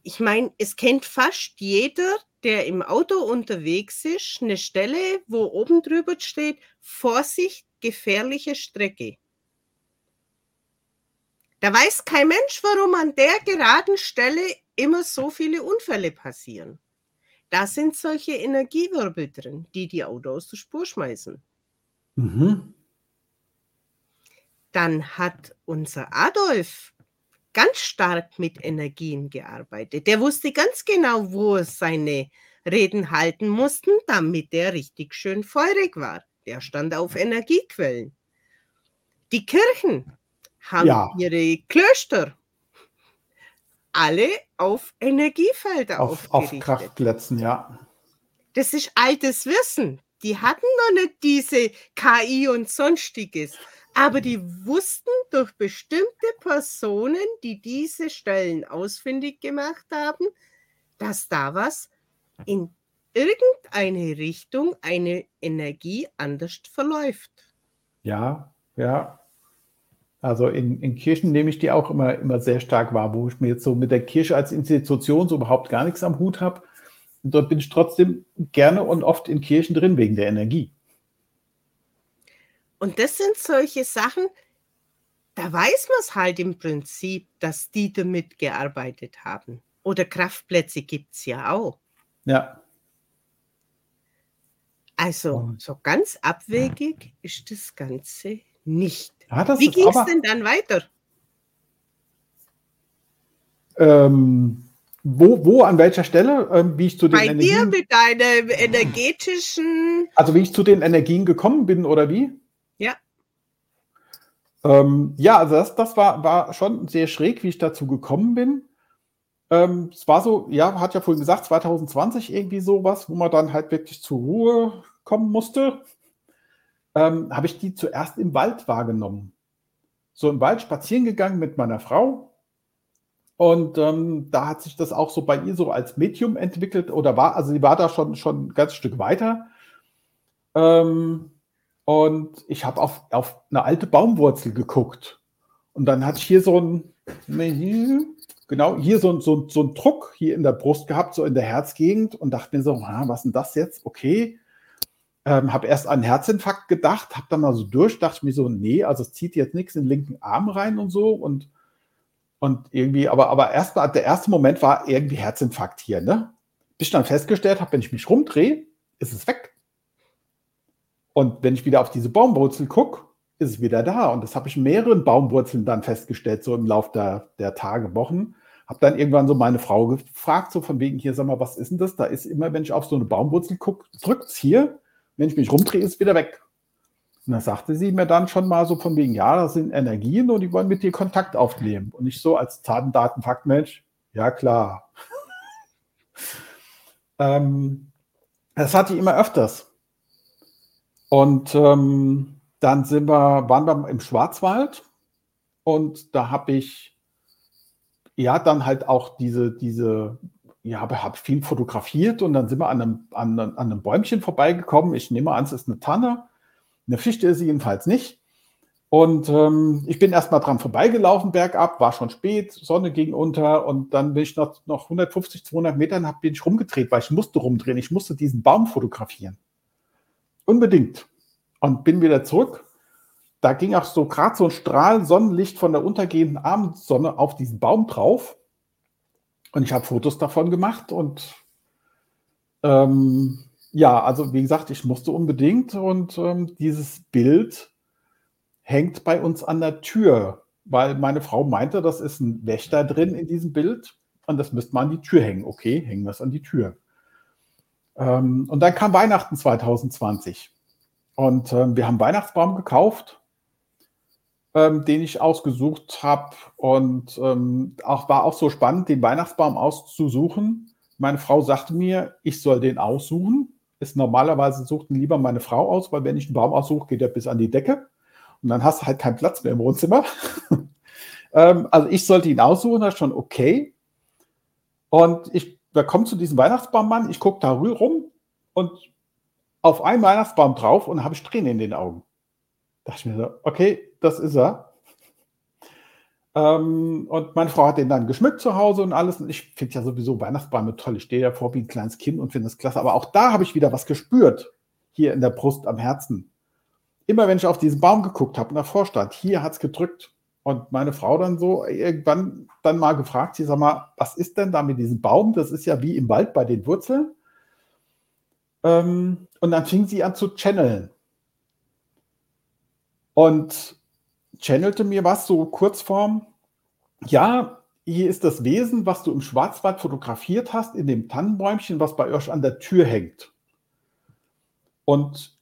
Ich meine, es kennt fast jeder, der im Auto unterwegs ist, eine Stelle, wo oben drüber steht, Vorsicht, gefährliche Strecke. Da weiß kein Mensch, warum an der geraden Stelle immer so viele Unfälle passieren. Da sind solche Energiewirbel drin, die die Auto aus der Spur schmeißen. Mhm. Dann hat unser Adolf ganz stark mit Energien gearbeitet. Der wusste ganz genau, wo er seine Reden halten musste, damit der richtig schön feurig war. Der stand auf Energiequellen. Die Kirchen haben ja. ihre Klöster alle auf Energiefelder auf, auf Kraftplätzen, ja. Das ist altes Wissen. Die hatten noch nicht diese KI und sonstiges. Aber die wussten durch bestimmte Personen, die diese Stellen ausfindig gemacht haben, dass da was in irgendeine Richtung eine Energie anders verläuft. Ja, ja. Also in, in, Kirchen nehme ich die auch immer, immer sehr stark wahr, wo ich mir jetzt so mit der Kirche als Institution so überhaupt gar nichts am Hut habe. Und dort bin ich trotzdem gerne und oft in Kirchen drin wegen der Energie. Und das sind solche Sachen, da weiß man es halt im Prinzip, dass die damit gearbeitet haben. Oder Kraftplätze gibt es ja auch. Ja. Also so ganz abwegig ist das Ganze nicht. Ja, Wie ging es denn dann weiter? Ähm, wo, wo, an welcher Stelle, ähm, wie ich zu den Bei Energien, dir mit deinem energetischen. Also wie ich zu den Energien gekommen bin, oder wie? Ja. Ähm, ja, also das, das war, war schon sehr schräg, wie ich dazu gekommen bin. Ähm, es war so, ja, hat ja vorhin gesagt, 2020 irgendwie sowas, wo man dann halt wirklich zur Ruhe kommen musste ähm, habe ich die zuerst im Wald wahrgenommen. So im Wald spazieren gegangen mit meiner Frau. Und ähm, da hat sich das auch so bei ihr so als Medium entwickelt oder war, also sie war da schon, schon ein ganzes Stück weiter. Ähm, und ich habe auf, auf eine alte Baumwurzel geguckt. Und dann hatte ich hier so ein, genau, hier so, so, so ein Druck hier in der Brust gehabt, so in der Herzgegend und dachte mir so, was ist denn das jetzt? Okay. Ähm, habe erst an Herzinfarkt gedacht, habe dann mal so durch, dachte mir so, nee, also es zieht jetzt nichts in den linken Arm rein und so und, und irgendwie, aber, aber erst mal, der erste Moment war irgendwie Herzinfarkt hier, ne? Bis ich dann festgestellt habe, wenn ich mich rumdrehe, ist es weg. Und wenn ich wieder auf diese Baumwurzel gucke, ist es wieder da. Und das habe ich in mehreren Baumwurzeln dann festgestellt, so im Laufe der, der Tage, Wochen. Habe dann irgendwann so meine Frau gefragt, so von wegen hier, sag mal, was ist denn das? Da ist immer, wenn ich auf so eine Baumwurzel gucke, drückt es hier. Wenn ich mich rumdrehe, ist es wieder weg. Und da sagte sie mir dann schon mal so von wegen, ja, das sind Energien und die wollen mit dir Kontakt aufnehmen. Und ich so als Daten-Daten-Fakt-Mensch, ja klar. ähm, das hatte ich immer öfters. Und ähm, dann sind wir, waren wir im Schwarzwald und da habe ich ja dann halt auch diese, diese, ja, habe hab viel fotografiert und dann sind wir an einem, an, an einem Bäumchen vorbeigekommen. Ich nehme an, es ist eine Tanne. Eine Fichte ist sie jedenfalls nicht. Und ähm, ich bin erstmal dran vorbeigelaufen, bergab, war schon spät, Sonne ging unter und dann bin ich noch, noch 150, 200 Metern, bin ich rumgedreht, weil ich musste rumdrehen. Ich musste diesen Baum fotografieren. Unbedingt. Und bin wieder zurück. Da ging auch so gerade so ein Strahl Sonnenlicht von der untergehenden Abendsonne auf diesen Baum drauf. Und ich habe Fotos davon gemacht und ähm, ja, also wie gesagt, ich musste unbedingt und ähm, dieses Bild hängt bei uns an der Tür, weil meine Frau meinte, das ist ein Wächter drin in diesem Bild und das müsste man an die Tür hängen. Okay, hängen wir es an die Tür. Ähm, und dann kam Weihnachten 2020 und ähm, wir haben Weihnachtsbaum gekauft, ähm, den ich ausgesucht habe und ähm, auch war auch so spannend, den Weihnachtsbaum auszusuchen. Meine Frau sagte mir, ich soll den aussuchen ist normalerweise sucht ihn lieber meine Frau aus, weil wenn ich einen Baum aussuche, geht er bis an die Decke und dann hast du halt keinen Platz mehr im Wohnzimmer. ähm, also ich sollte ihn aussuchen, das ist schon okay. Und ich komme zu diesem Weihnachtsbaummann, ich gucke da rum und auf einen Weihnachtsbaum drauf und habe Tränen in den Augen. Da dachte ich mir so, okay, das ist er. Ähm, und meine Frau hat den dann geschmückt zu Hause und alles. Und ich finde ja sowieso Weihnachtsbäume toll. Ich stehe davor wie ein kleines Kind und finde das klasse. Aber auch da habe ich wieder was gespürt. Hier in der Brust, am Herzen. Immer wenn ich auf diesen Baum geguckt habe und davor stand, hier hat es gedrückt. Und meine Frau dann so irgendwann dann mal gefragt, sie sag mal, was ist denn da mit diesem Baum? Das ist ja wie im Wald bei den Wurzeln. Ähm, und dann fing sie an zu channeln. Und channelte mir was, so Kurzform. Ja, hier ist das Wesen, was du im Schwarzwald fotografiert hast, in dem Tannenbäumchen, was bei euch an der Tür hängt. Und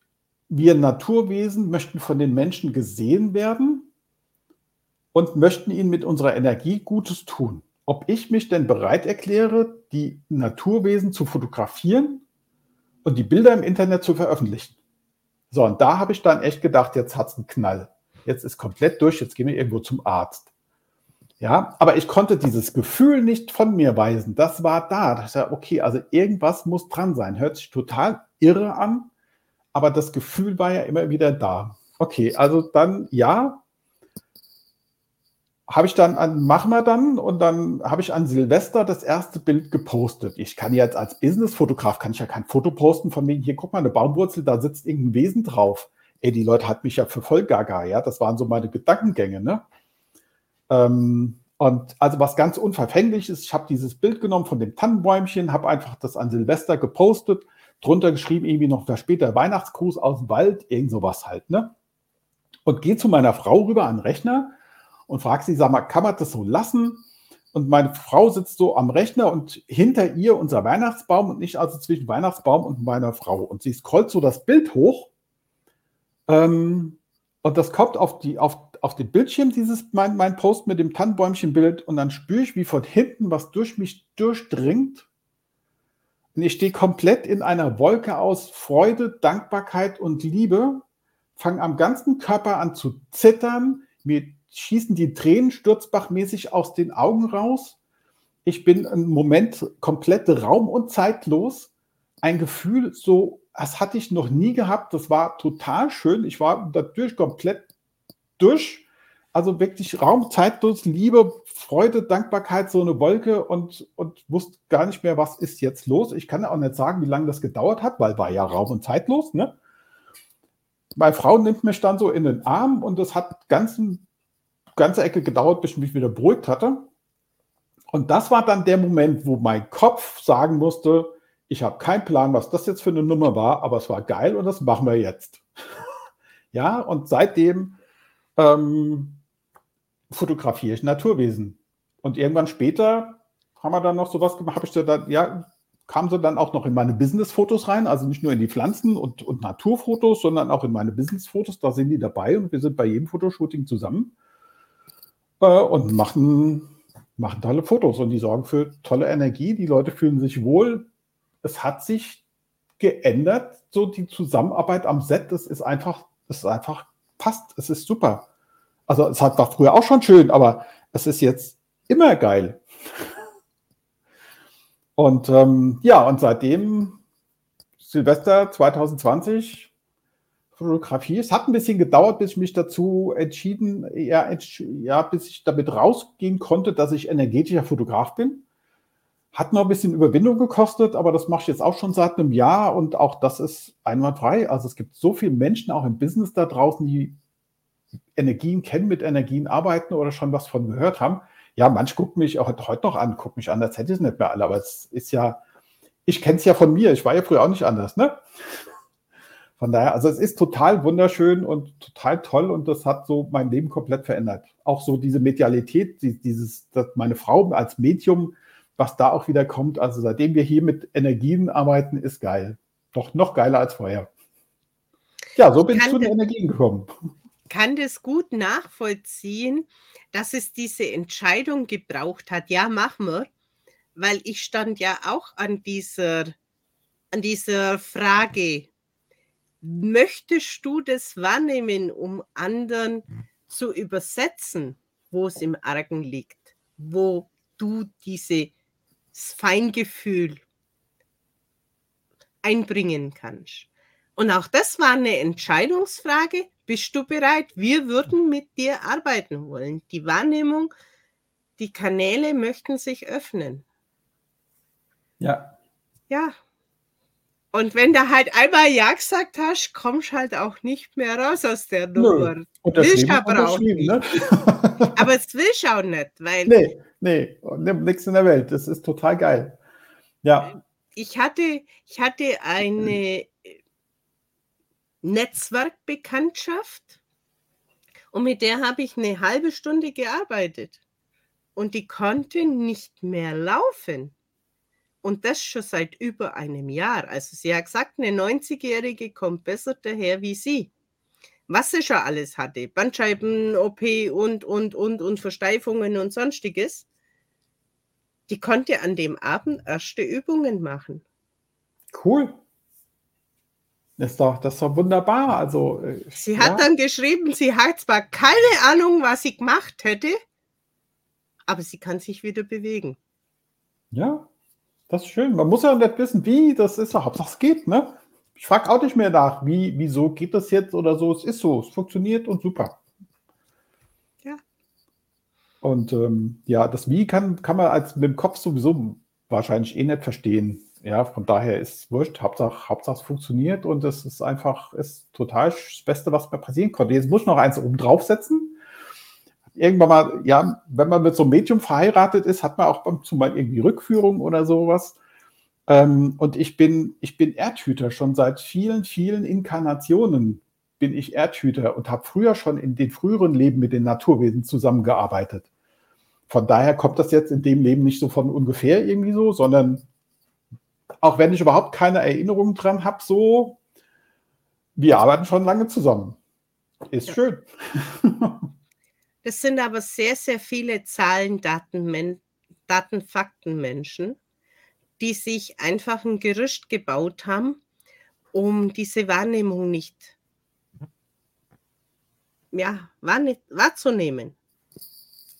wir Naturwesen möchten von den Menschen gesehen werden und möchten ihnen mit unserer Energie Gutes tun. Ob ich mich denn bereit erkläre, die Naturwesen zu fotografieren und die Bilder im Internet zu veröffentlichen. So, und da habe ich dann echt gedacht, jetzt hat es einen Knall jetzt ist komplett durch, jetzt gehen wir irgendwo zum Arzt. Ja, aber ich konnte dieses Gefühl nicht von mir weisen. Das war da. Da dachte ich, okay, also irgendwas muss dran sein. Hört sich total irre an, aber das Gefühl war ja immer wieder da. Okay, also dann ja, habe ich dann an, machen wir dann und dann habe ich an Silvester das erste Bild gepostet. Ich kann jetzt als Businessfotograf kann ich ja kein Foto posten von wegen, hier guck mal, eine Baumwurzel, da sitzt irgendein Wesen drauf ey, die Leute hat mich ja für voll gaga, ja, das waren so meine Gedankengänge, ne? Ähm, und also was ganz unverfänglich ist, ich habe dieses Bild genommen von dem Tannenbäumchen, habe einfach das an Silvester gepostet, drunter geschrieben, irgendwie noch für später Weihnachtsgruß aus dem Wald, irgend sowas halt, ne? Und gehe zu meiner Frau rüber an den Rechner und frage sie, sag mal, kann man das so lassen? Und meine Frau sitzt so am Rechner und hinter ihr unser Weihnachtsbaum und ich also zwischen Weihnachtsbaum und meiner Frau. Und sie scrollt so das Bild hoch ähm, und das kommt auf, die, auf, auf den Bildschirm, dieses mein, mein Post mit dem Tannenbäumchen-Bild, und dann spüre ich, wie von hinten was durch mich durchdringt. Und ich stehe komplett in einer Wolke aus Freude, Dankbarkeit und Liebe, fange am ganzen Körper an zu zittern, mir schießen die Tränen sturzbachmäßig aus den Augen raus. Ich bin im Moment komplett raum- und zeitlos. Ein Gefühl so das hatte ich noch nie gehabt. Das war total schön. Ich war dadurch komplett durch. Also wirklich raumzeitlos, Liebe, Freude, Dankbarkeit, so eine Wolke und, und wusste gar nicht mehr, was ist jetzt los. Ich kann auch nicht sagen, wie lange das gedauert hat, weil war ja raum- und zeitlos. Ne? Meine Frau nimmt mich dann so in den Arm und das hat ganzen, ganze Ecke gedauert, bis ich mich wieder beruhigt hatte. Und das war dann der Moment, wo mein Kopf sagen musste, ich habe keinen Plan, was das jetzt für eine Nummer war, aber es war geil und das machen wir jetzt. ja, und seitdem ähm, fotografiere ich Naturwesen. Und irgendwann später haben wir dann noch sowas gemacht, habe ich dann, ja, kam sie dann auch noch in meine Business-Fotos rein, also nicht nur in die Pflanzen- und, und Naturfotos, sondern auch in meine Business-Fotos. Da sind die dabei und wir sind bei jedem Fotoshooting zusammen äh, und machen, machen tolle Fotos und die sorgen für tolle Energie. Die Leute fühlen sich wohl. Es hat sich geändert, so die Zusammenarbeit am Set. Das ist einfach, das ist einfach passt. Es ist super. Also es hat, war früher auch schon schön, aber es ist jetzt immer geil. Und ähm, ja, und seitdem Silvester 2020 Fotografie. Es hat ein bisschen gedauert, bis ich mich dazu entschieden, ja, entsch ja, bis ich damit rausgehen konnte, dass ich energetischer Fotograf bin. Hat noch ein bisschen Überwindung gekostet, aber das mache ich jetzt auch schon seit einem Jahr und auch das ist einwandfrei. Also es gibt so viele Menschen auch im Business da draußen, die Energien kennen, mit Energien arbeiten oder schon was von gehört haben ja, manch guckt mich auch heute noch an, guckt mich an, als hätte ich es nicht mehr alle, aber es ist ja, ich kenne es ja von mir, ich war ja früher auch nicht anders, ne? Von daher, also es ist total wunderschön und total toll und das hat so mein Leben komplett verändert. Auch so diese Medialität, dieses, meine Frau als Medium, was da auch wieder kommt, also seitdem wir hier mit Energien arbeiten, ist geil. Doch noch geiler als vorher. Ja, so bin ich zu den Energien gekommen. Kann das gut nachvollziehen, dass es diese Entscheidung gebraucht hat, ja, machen wir, weil ich stand ja auch an dieser, an dieser Frage, möchtest du das wahrnehmen, um anderen zu übersetzen, wo es im Argen liegt, wo du dieses Feingefühl einbringen kannst. Und auch das war eine Entscheidungsfrage, bist du bereit? Wir würden mit dir arbeiten wollen. Die Wahrnehmung, die Kanäle möchten sich öffnen. Ja. Ja. Und wenn du halt einmal Ja gesagt hast, kommst halt auch nicht mehr raus aus der Nummer. Nö. Und das willst aber auch nicht. Ne? aber es will ich auch nicht, weil. Nee, nee, nichts in der Welt. Das ist total geil. Ja. Ich hatte, ich hatte eine Netzwerkbekanntschaft und mit der habe ich eine halbe Stunde gearbeitet und die konnte nicht mehr laufen. Und das schon seit über einem Jahr. Also sie hat gesagt, eine 90-Jährige kommt besser daher wie sie. Was sie schon alles hatte. Bandscheiben, OP und, und, und, und Versteifungen und sonstiges. Die konnte an dem Abend erste Übungen machen. Cool. Das ist doch, das ist doch wunderbar. Also, äh, sie hat dann geschrieben, sie hat zwar keine Ahnung, was sie gemacht hätte, aber sie kann sich wieder bewegen. Ja, das ist schön. Man muss ja nicht wissen, wie, das ist ja, Hauptsache es geht, ne? Ich frage auch nicht mehr nach, wie, wieso geht das jetzt oder so. Es ist so, es funktioniert und super. Ja. Und ähm, ja, das Wie kann, kann man als mit dem Kopf sowieso wahrscheinlich eh nicht verstehen. Ja, von daher ist es wurscht. Hauptsache, Hauptsache es funktioniert und es ist einfach, ist total das Beste, was mir passieren konnte. Jetzt muss ich noch eins oben draufsetzen. Irgendwann mal, ja, wenn man mit so einem Medium verheiratet ist, hat man auch zum Beispiel irgendwie Rückführung oder sowas. Ähm, und ich bin, ich bin Erdhüter schon seit vielen, vielen Inkarnationen bin ich Erdhüter und habe früher schon in den früheren Leben mit den Naturwesen zusammengearbeitet. Von daher kommt das jetzt in dem Leben nicht so von ungefähr irgendwie so, sondern auch wenn ich überhaupt keine Erinnerung dran habe, so, wir arbeiten schon lange zusammen. Ist ja. schön. Das sind aber sehr, sehr viele Zahlen, Daten, Daten Fakten Menschen, die sich einfach ein Gerüst gebaut haben, um diese Wahrnehmung nicht ja, wahrzunehmen.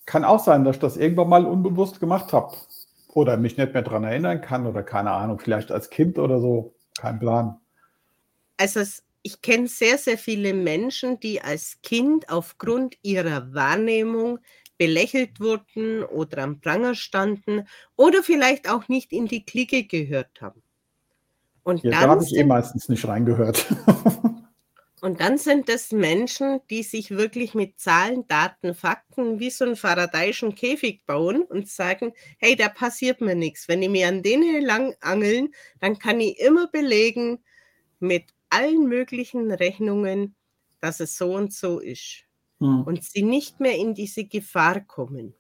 Kann auch sein, dass ich das irgendwann mal unbewusst gemacht habe. Oder mich nicht mehr daran erinnern kann oder keine Ahnung, vielleicht als Kind oder so. Kein Plan. Also ich kenne sehr, sehr viele Menschen, die als Kind aufgrund ihrer Wahrnehmung belächelt wurden oder am Pranger standen oder vielleicht auch nicht in die Clique gehört haben. Und ja, da habe ich eh meistens nicht reingehört. Und dann sind es Menschen, die sich wirklich mit Zahlen, Daten, Fakten wie so einen Faradayschen Käfig bauen und sagen, hey, da passiert mir nichts. Wenn ich mir an denen lang angeln, dann kann ich immer belegen mit allen möglichen Rechnungen, dass es so und so ist. Hm. Und sie nicht mehr in diese Gefahr kommen.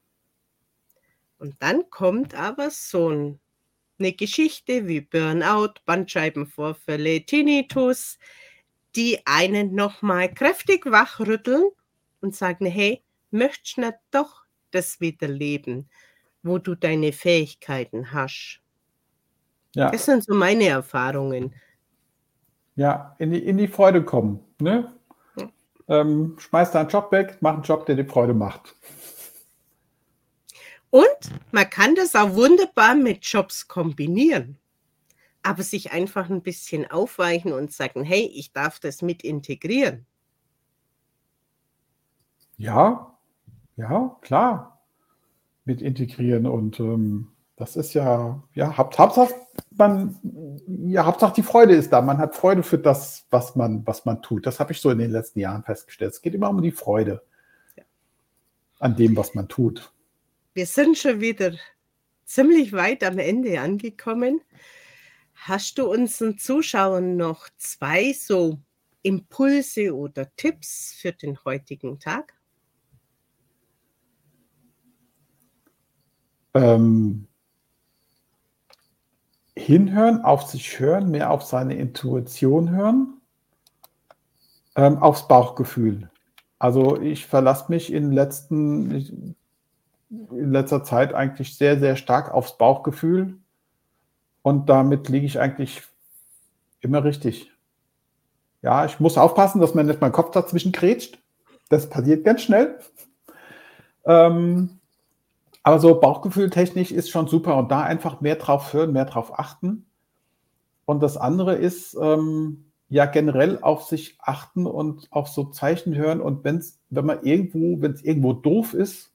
Und dann kommt aber so ein, eine Geschichte wie Burnout, Bandscheibenvorfälle, Tinnitus, die einen nochmal kräftig wachrütteln und sagen, hey, möchtest du nicht doch das wieder leben, wo du deine Fähigkeiten hast? Ja. Das sind so meine Erfahrungen. Ja, in die, in die Freude kommen. Ne? Ja. Ähm, schmeiß deinen Job weg, mach einen Job, der dir Freude macht. Und man kann das auch wunderbar mit Jobs kombinieren. Aber sich einfach ein bisschen aufweichen und sagen, hey, ich darf das mit integrieren. Ja, ja, klar. Mit integrieren und ähm, das ist ja, ja, Hauptsache, man, ja, Hauptsache die Freude ist da. Man hat Freude für das, was man, was man tut. Das habe ich so in den letzten Jahren festgestellt. Es geht immer um die Freude ja. an dem, was man tut. Wir sind schon wieder ziemlich weit am Ende angekommen. Hast du unseren Zuschauern noch zwei so Impulse oder Tipps für den heutigen Tag? Ähm, hinhören, auf sich hören, mehr auf seine Intuition hören, ähm, aufs Bauchgefühl. Also ich verlasse mich in letzten in letzter Zeit eigentlich sehr, sehr stark aufs Bauchgefühl. Und damit liege ich eigentlich immer richtig. Ja, ich muss aufpassen, dass mir nicht mein Kopf dazwischen krätscht. Das passiert ganz schnell. Ähm, aber so Bauchgefühltechnisch ist schon super und da einfach mehr drauf hören, mehr drauf achten. Und das andere ist, ähm, ja, generell auf sich achten und auf so Zeichen hören. Und wenn's, wenn man irgendwo, wenn es irgendwo doof ist,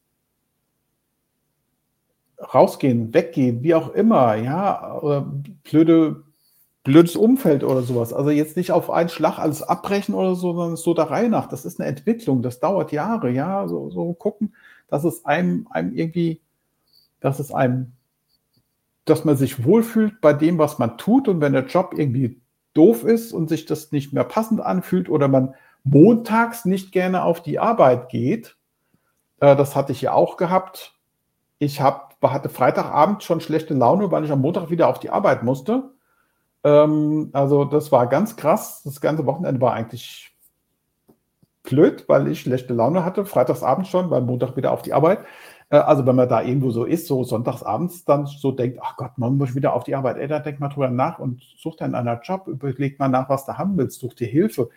rausgehen, weggehen, wie auch immer, ja, oder blöde, blödes Umfeld oder sowas. Also jetzt nicht auf einen Schlag alles abbrechen oder so, sondern so der Reihe nach. Das ist eine Entwicklung, das dauert Jahre, ja, so, so gucken, dass es einem, einem irgendwie, dass es einem, dass man sich wohlfühlt bei dem, was man tut und wenn der Job irgendwie doof ist und sich das nicht mehr passend anfühlt oder man montags nicht gerne auf die Arbeit geht, äh, das hatte ich ja auch gehabt. Ich habe hatte Freitagabend schon schlechte Laune, weil ich am Montag wieder auf die Arbeit musste. Ähm, also das war ganz krass. Das ganze Wochenende war eigentlich blöd, weil ich schlechte Laune hatte. Freitagsabend schon, weil Montag wieder auf die Arbeit. Äh, also wenn man da irgendwo so ist, so sonntagsabends dann so denkt, ach Gott, man muss wieder auf die Arbeit. Ey, da denk mal drüber nach und such dann einen Job, überleg mal nach, was du haben willst, such dir Hilfe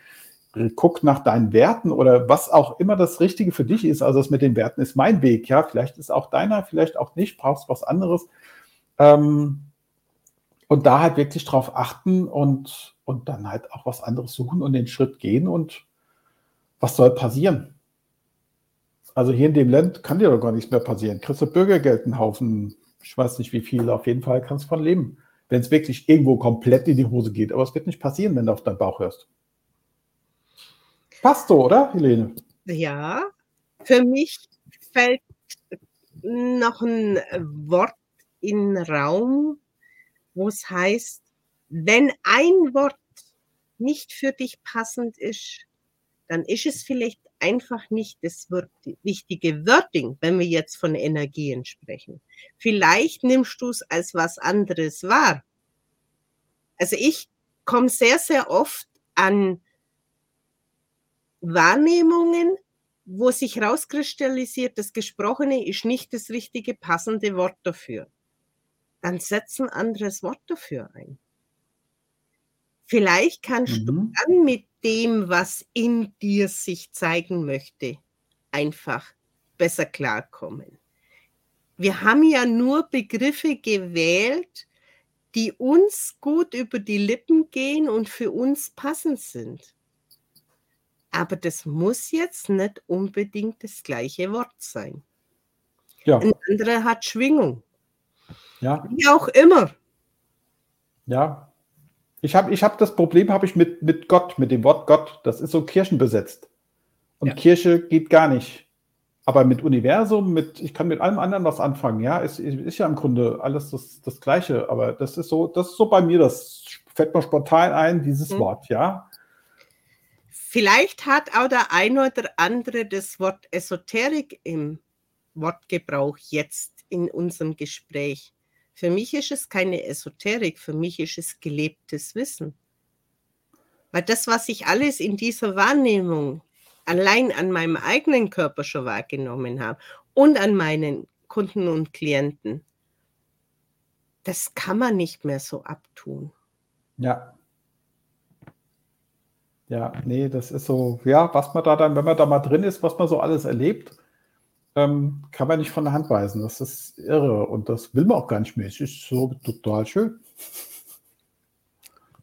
guck nach deinen Werten oder was auch immer das Richtige für dich ist. Also das mit den Werten ist mein Weg, ja. Vielleicht ist auch deiner, vielleicht auch nicht, brauchst was anderes. Ähm, und da halt wirklich drauf achten und, und dann halt auch was anderes suchen und den Schritt gehen und was soll passieren? Also hier in dem Land kann dir doch gar nichts mehr passieren. Kriegst du Bürgergeld einen Haufen, ich weiß nicht wie viel, auf jeden Fall kannst du von leben. Wenn es wirklich irgendwo komplett in die Hose geht. Aber es wird nicht passieren, wenn du auf deinen Bauch hörst. Passt so, oder, Helene? Ja, für mich fällt noch ein Wort in den Raum, wo es heißt, wenn ein Wort nicht für dich passend ist, dann ist es vielleicht einfach nicht das richtige Wording, wenn wir jetzt von Energien sprechen. Vielleicht nimmst du es als was anderes wahr. Also ich komme sehr, sehr oft an Wahrnehmungen, wo sich herauskristallisiert, das Gesprochene ist nicht das richtige passende Wort dafür. Dann setz ein anderes Wort dafür ein. Vielleicht kannst mhm. du dann mit dem, was in dir sich zeigen möchte, einfach besser klarkommen. Wir haben ja nur Begriffe gewählt, die uns gut über die Lippen gehen und für uns passend sind. Aber das muss jetzt nicht unbedingt das gleiche Wort sein. Ja. Ein anderer hat Schwingung. Ja. Wie auch immer. Ja. Ich habe ich hab das Problem habe ich mit, mit Gott, mit dem Wort Gott. Das ist so kirchenbesetzt. Und ja. Kirche geht gar nicht. Aber mit Universum, mit, ich kann mit allem anderen was anfangen. Ja, es ist, ist ja im Grunde alles das, das Gleiche. Aber das ist so, das ist so bei mir, das fällt mir spontan ein, dieses mhm. Wort, ja. Vielleicht hat auch der ein oder andere das Wort Esoterik im Wortgebrauch jetzt in unserem Gespräch. Für mich ist es keine Esoterik, für mich ist es gelebtes Wissen. Weil das, was ich alles in dieser Wahrnehmung allein an meinem eigenen Körper schon wahrgenommen habe und an meinen Kunden und Klienten, das kann man nicht mehr so abtun. Ja. Ja, nee, das ist so, ja, was man da dann, wenn man da mal drin ist, was man so alles erlebt, ähm, kann man nicht von der Hand weisen. Das ist irre und das will man auch gar nicht mehr. Es ist so total schön.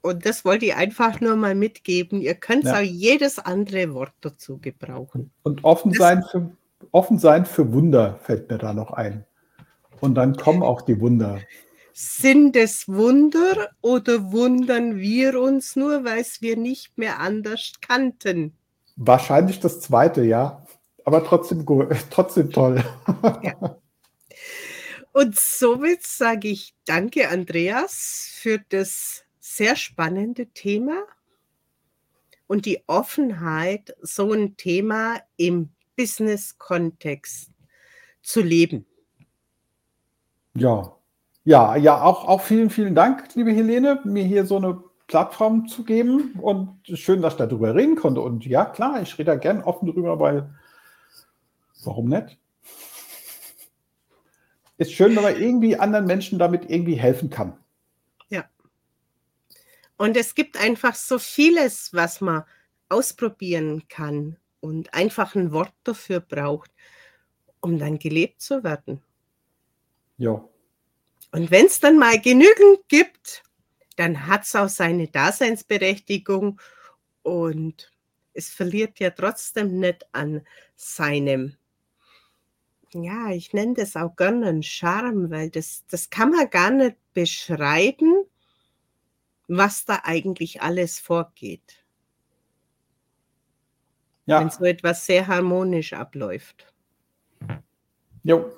Und das wollte ich einfach nur mal mitgeben. Ihr könnt ja. auch jedes andere Wort dazu gebrauchen. Und offen sein, für, offen sein für Wunder fällt mir da noch ein. Und dann kommen auch die Wunder. Sind es Wunder oder wundern wir uns nur, weil es wir nicht mehr anders kannten? Wahrscheinlich das zweite, ja. Aber trotzdem, trotzdem toll. Ja. Und somit sage ich danke, Andreas, für das sehr spannende Thema und die Offenheit, so ein Thema im Business-Kontext zu leben. Ja, ja, ja, auch, auch vielen, vielen Dank, liebe Helene, mir hier so eine Plattform zu geben und schön, dass ich darüber reden konnte. Und ja, klar, ich rede da gern offen drüber, weil warum nicht? Ist schön, wenn man irgendwie anderen Menschen damit irgendwie helfen kann. Ja. Und es gibt einfach so vieles, was man ausprobieren kann und einfach ein Wort dafür braucht, um dann gelebt zu werden. Ja. Und wenn es dann mal genügend gibt, dann hat es auch seine Daseinsberechtigung und es verliert ja trotzdem nicht an seinem, ja, ich nenne das auch gerne einen Charme, weil das, das kann man gar nicht beschreiben, was da eigentlich alles vorgeht. Ja. Wenn so etwas sehr harmonisch abläuft. Jo.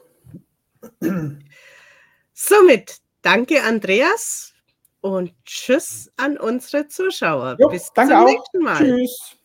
Somit danke, Andreas, und tschüss an unsere Zuschauer. Jo, Bis zum auch. nächsten Mal. Tschüss.